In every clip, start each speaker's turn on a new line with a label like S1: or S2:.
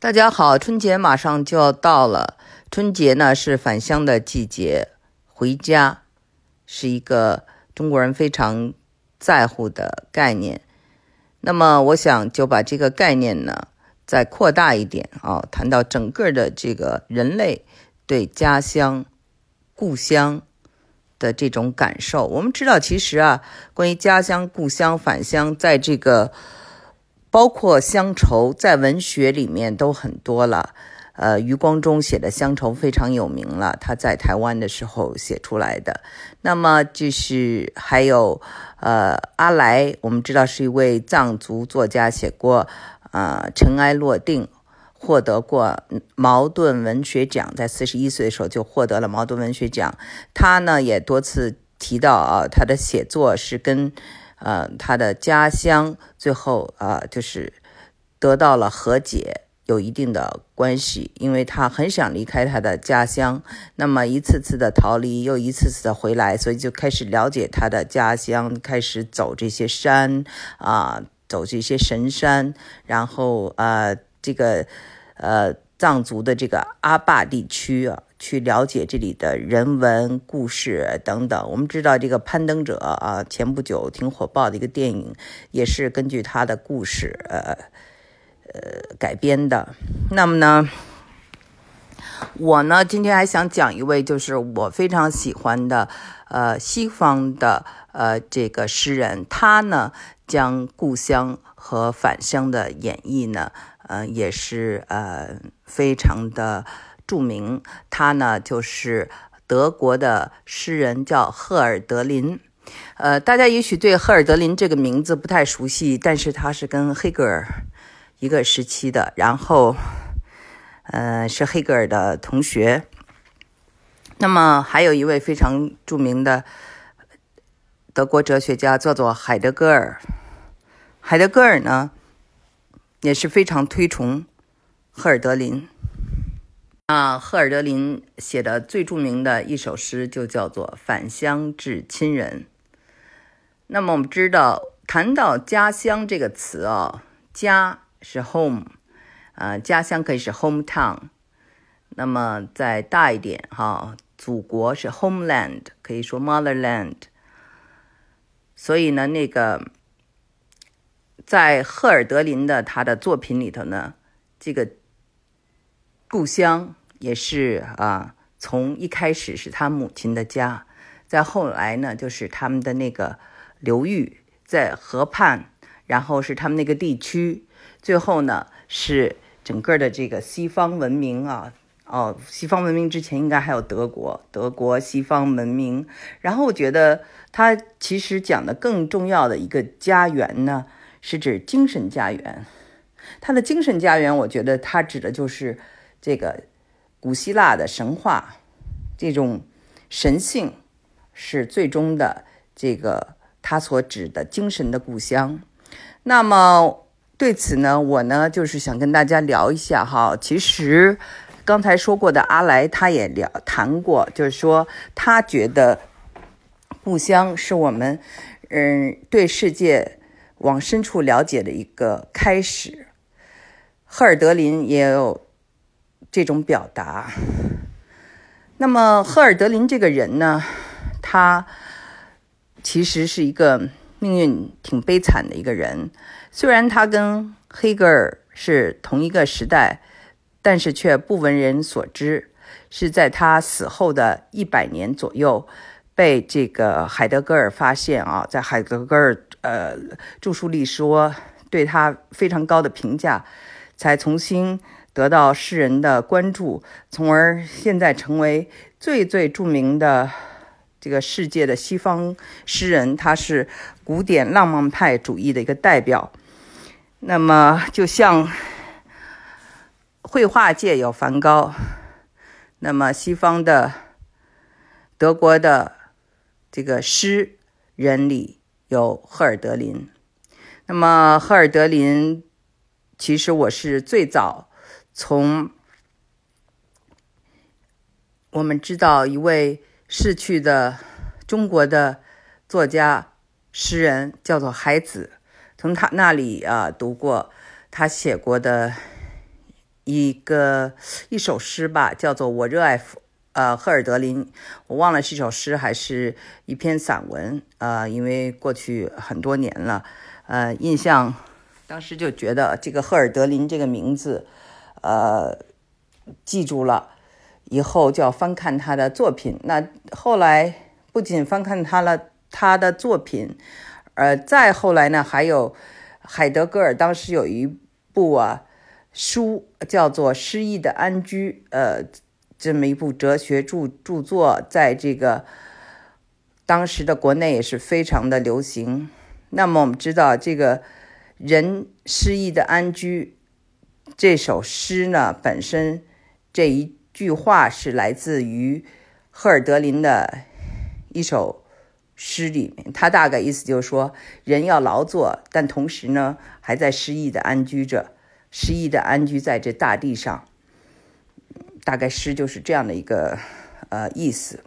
S1: 大家好，春节马上就要到了。春节呢是返乡的季节，回家是一个中国人非常在乎的概念。那么，我想就把这个概念呢再扩大一点啊，谈到整个的这个人类对家乡、故乡的这种感受。我们知道，其实啊，关于家乡、故乡、返乡，在这个。包括乡愁，在文学里面都很多了。呃，余光中写的乡愁非常有名了，他在台湾的时候写出来的。那么就是还有呃阿来，我们知道是一位藏族作家，写过啊《尘埃落定》，获得过茅盾文学奖，在四十一岁的时候就获得了茅盾文学奖。他呢也多次提到啊，他的写作是跟。呃，他的家乡最后啊，就是得到了和解，有一定的关系，因为他很想离开他的家乡，那么一次次的逃离，又一次次的回来，所以就开始了解他的家乡，开始走这些山啊，走这些神山，然后呃，这个呃，藏族的这个阿坝地区啊。去了解这里的人文故事等等。我们知道这个《攀登者》啊，前不久挺火爆的一个电影，也是根据他的故事呃呃改编的。那么呢，我呢今天还想讲一位，就是我非常喜欢的呃西方的呃这个诗人，他呢将故乡和返乡的演绎呢，呃也是呃非常的。著名，他呢就是德国的诗人，叫赫尔德林。呃，大家也许对赫尔德林这个名字不太熟悉，但是他是跟黑格尔一个时期的，然后，呃，是黑格尔的同学。那么还有一位非常著名的德国哲学家，叫做海德格尔。海德格尔呢也是非常推崇赫尔德林。啊，赫尔德林写的最著名的一首诗就叫做《返乡致亲人》。那么我们知道，谈到家乡这个词哦，家是 home，啊，家乡可以是 hometown。那么再大一点哈，祖国是 homeland，可以说 motherland。所以呢，那个在赫尔德林的他的作品里头呢，这个故乡。也是啊，从一开始是他母亲的家，再后来呢，就是他们的那个流域在河畔，然后是他们那个地区，最后呢是整个的这个西方文明啊，哦，西方文明之前应该还有德国，德国西方文明。然后我觉得他其实讲的更重要的一个家园呢，是指精神家园。他的精神家园，我觉得他指的就是这个。古希腊的神话，这种神性是最终的这个他所指的精神的故乡。那么对此呢，我呢就是想跟大家聊一下哈。其实刚才说过的阿莱他也聊谈过，就是说他觉得故乡是我们嗯对世界往深处了解的一个开始。赫尔德林也有。这种表达。那么，赫尔德林这个人呢，他其实是一个命运挺悲惨的一个人。虽然他跟黑格尔是同一个时代，但是却不为人所知。是在他死后的一百年左右，被这个海德格尔发现啊，在海德格尔呃著书里说对他非常高的评价，才重新。得到世人的关注，从而现在成为最最著名的这个世界的西方诗人。他是古典浪漫派主义的一个代表。那么，就像绘画界有梵高，那么西方的德国的这个诗人里有赫尔德林。那么，赫尔德林其实我是最早。从我们知道一位逝去的中国的作家诗人叫做海子，从他那里啊读过他写过的一个一首诗吧，叫做《我热爱呃赫尔德林》，我忘了是一首诗还是一篇散文啊，因为过去很多年了，呃，印象当时就觉得这个赫尔德林这个名字，呃，记住了以后就要翻看他的作品。那后来不仅翻看他了他的作品，呃，再后来呢，还有海德格尔当时有一部啊书叫做《诗意的安居》，呃。这么一部哲学著著作，在这个当时的国内也是非常的流行。那么我们知道，这个人诗意的安居这首诗呢，本身这一句话是来自于赫尔德林的一首诗里面。他大概意思就是说，人要劳作，但同时呢，还在诗意的安居着，诗意的安居在这大地上。大概诗就是这样的一个呃意思。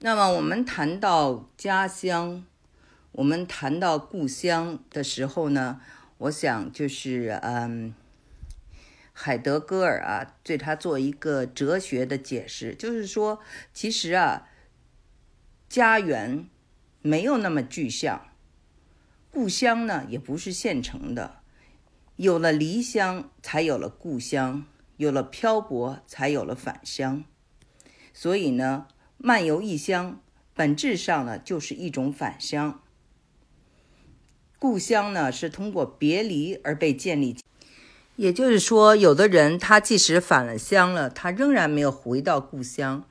S1: 那么我们谈到家乡，我们谈到故乡的时候呢，我想就是嗯，海德格尔啊，对他做一个哲学的解释，就是说，其实啊，家园没有那么具象，故乡呢也不是现成的，有了离乡，才有了故乡。有了漂泊，才有了返乡。所以呢，漫游异乡，本质上呢就是一种返乡。故乡呢是通过别离而被建立。也就是说，有的人他即使返了乡了，他仍然没有回到故乡。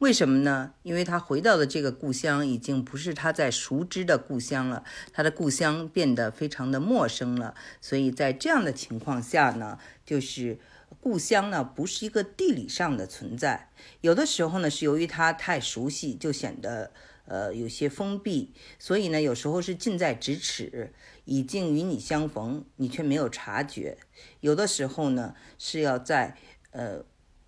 S1: 为什么呢？因为他回到的这个故乡已经不是他在熟知的故乡了，他的故乡变得非常的陌生了。所以在这样的情况下呢，就是。故乡呢，不是一个地理上的存在，有的时候呢，是由于它太熟悉，就显得呃有些封闭，所以呢，有时候是近在咫尺，已经与你相逢，你却没有察觉；有的时候呢，是要在呃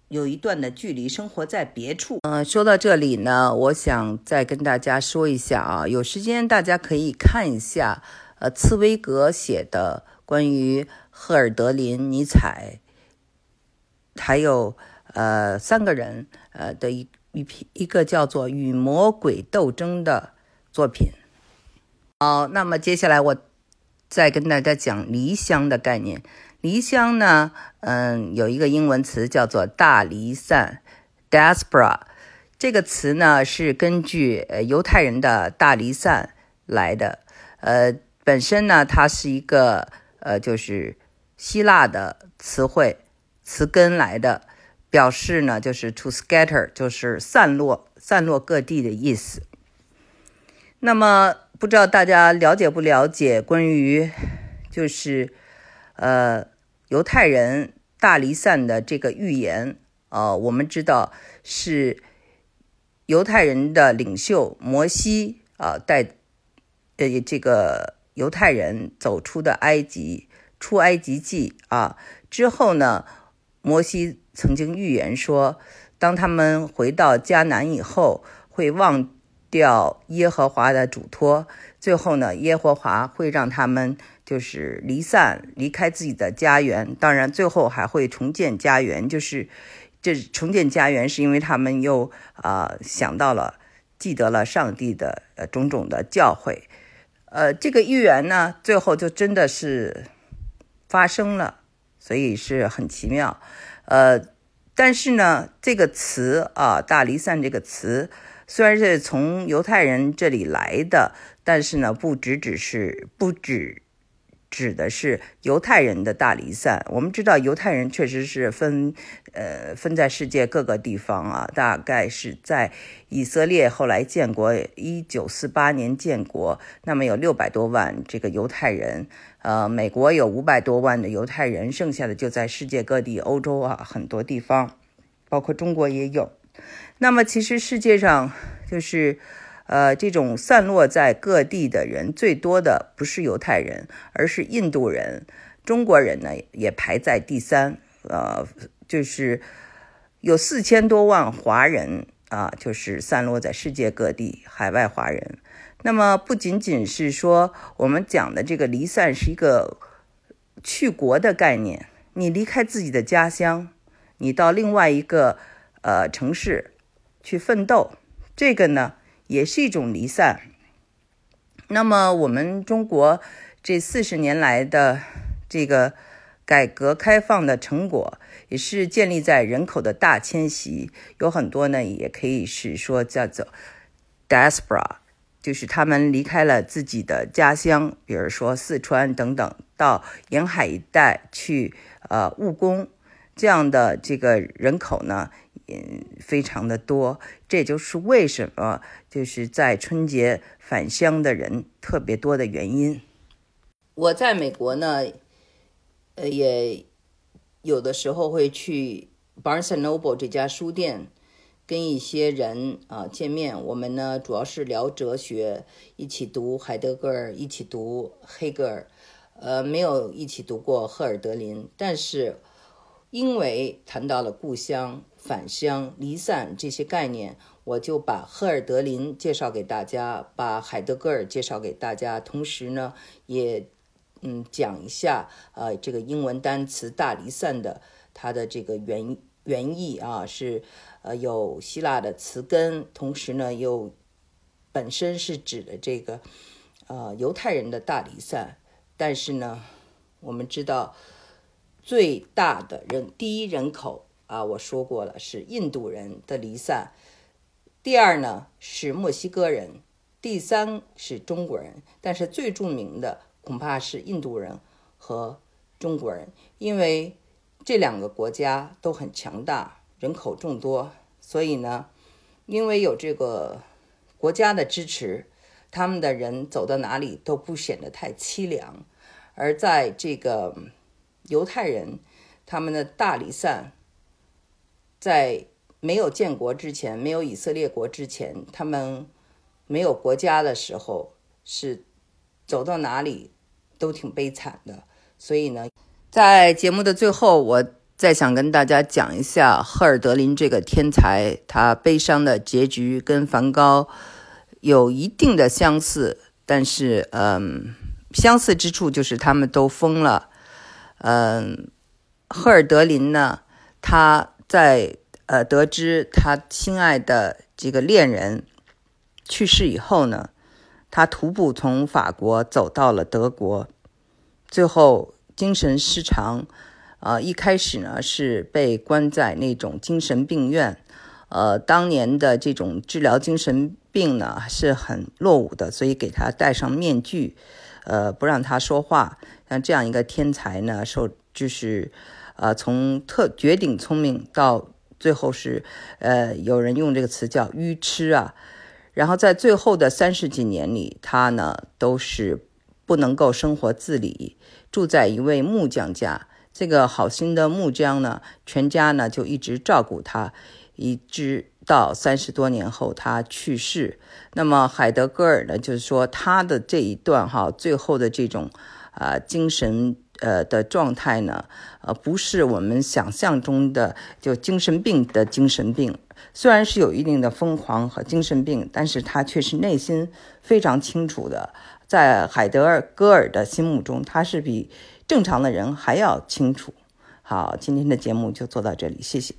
S1: 有一段的距离，生活在别处。嗯，说到这里呢，我想再跟大家说一下啊，有时间大家可以看一下呃茨威格写的关于赫尔德林、尼采。还有呃三个人呃的一一篇一个叫做《与魔鬼斗争》的作品。好，那么接下来我再跟大家讲离乡的概念。离乡呢，嗯，有一个英文词叫做大离散 （diaspora）。这个词呢是根据呃犹太人的大离散来的。呃，本身呢它是一个呃就是希腊的词汇。词根来的，表示呢就是 to scatter，就是散落、散落各地的意思。那么不知道大家了解不了解关于就是呃犹太人大离散的这个预言啊？我们知道是犹太人的领袖摩西啊带呃这个犹太人走出的埃及出埃及记啊之后呢。摩西曾经预言说，当他们回到迦南以后，会忘掉耶和华的嘱托，最后呢，耶和华会让他们就是离散，离开自己的家园。当然，最后还会重建家园，就是这重建家园是因为他们又啊想到了，记得了上帝的呃种种的教诲。呃，这个预言呢，最后就真的是发生了。所以是很奇妙，呃，但是呢，这个词啊，“大离散”这个词虽然是从犹太人这里来的，但是呢，不只只是不只指的是犹太人的大离散。我们知道，犹太人确实是分，呃，分在世界各个地方啊。大概是在以色列后来建国，一九四八年建国，那么有六百多万这个犹太人。呃，美国有五百多万的犹太人，剩下的就在世界各地，欧洲啊很多地方，包括中国也有。那么，其实世界上就是，呃，这种散落在各地的人最多的不是犹太人，而是印度人。中国人呢也排在第三，呃，就是有四千多万华人啊，就是散落在世界各地，海外华人。那么不仅仅是说我们讲的这个离散是一个去国的概念，你离开自己的家乡，你到另外一个呃城市去奋斗，这个呢也是一种离散。那么我们中国这四十年来的这个改革开放的成果，也是建立在人口的大迁徙，有很多呢也可以是说叫做 diaspora。就是他们离开了自己的家乡，比如说四川等等，到沿海一带去呃务工，这样的这个人口呢，也非常的多。这也就是为什么就是在春节返乡的人特别多的原因。我在美国呢，呃，也有的时候会去 Barnes Noble 这家书店。跟一些人啊见面，我们呢主要是聊哲学，一起读海德格尔，一起读黑格尔，呃，没有一起读过赫尔德林。但是因为谈到了故乡、返乡、离散这些概念，我就把赫尔德林介绍给大家，把海德格尔介绍给大家，同时呢也嗯讲一下呃这个英文单词“大离散”的它的这个原原意啊是。呃，有希腊的词根，同时呢，又本身是指的这个呃犹太人的大离散。但是呢，我们知道最大的人第一人口啊，我说过了是印度人的离散，第二呢是墨西哥人，第三是中国人。但是最著名的恐怕是印度人和中国人，因为这两个国家都很强大。人口众多，所以呢，因为有这个国家的支持，他们的人走到哪里都不显得太凄凉。而在这个犹太人，他们的大离散，在没有建国之前，没有以色列国之前，他们没有国家的时候，是走到哪里都挺悲惨的。所以呢，在节目的最后，我。再想跟大家讲一下赫尔德林这个天才，他悲伤的结局跟梵高有一定的相似，但是，嗯，相似之处就是他们都疯了。嗯，赫尔德林呢，他在呃得知他心爱的这个恋人去世以后呢，他徒步从法国走到了德国，最后精神失常。呃，一开始呢是被关在那种精神病院，呃，当年的这种治疗精神病呢是很落伍的，所以给他戴上面具，呃，不让他说话。像这样一个天才呢，受就是，呃，从特绝顶聪明到最后是，呃，有人用这个词叫愚痴啊。然后在最后的三十几年里，他呢都是不能够生活自理，住在一位木匠家。这个好心的木匠呢，全家呢就一直照顾他，一直到三十多年后他去世。那么海德格尔呢，就是说他的这一段哈，最后的这种啊精神呃的状态呢，呃不是我们想象中的就精神病的精神病，虽然是有一定的疯狂和精神病，但是他却是内心非常清楚的，在海德尔戈尔的心目中，他是比。正常的人还要清楚。好，今天的节目就做到这里，谢谢。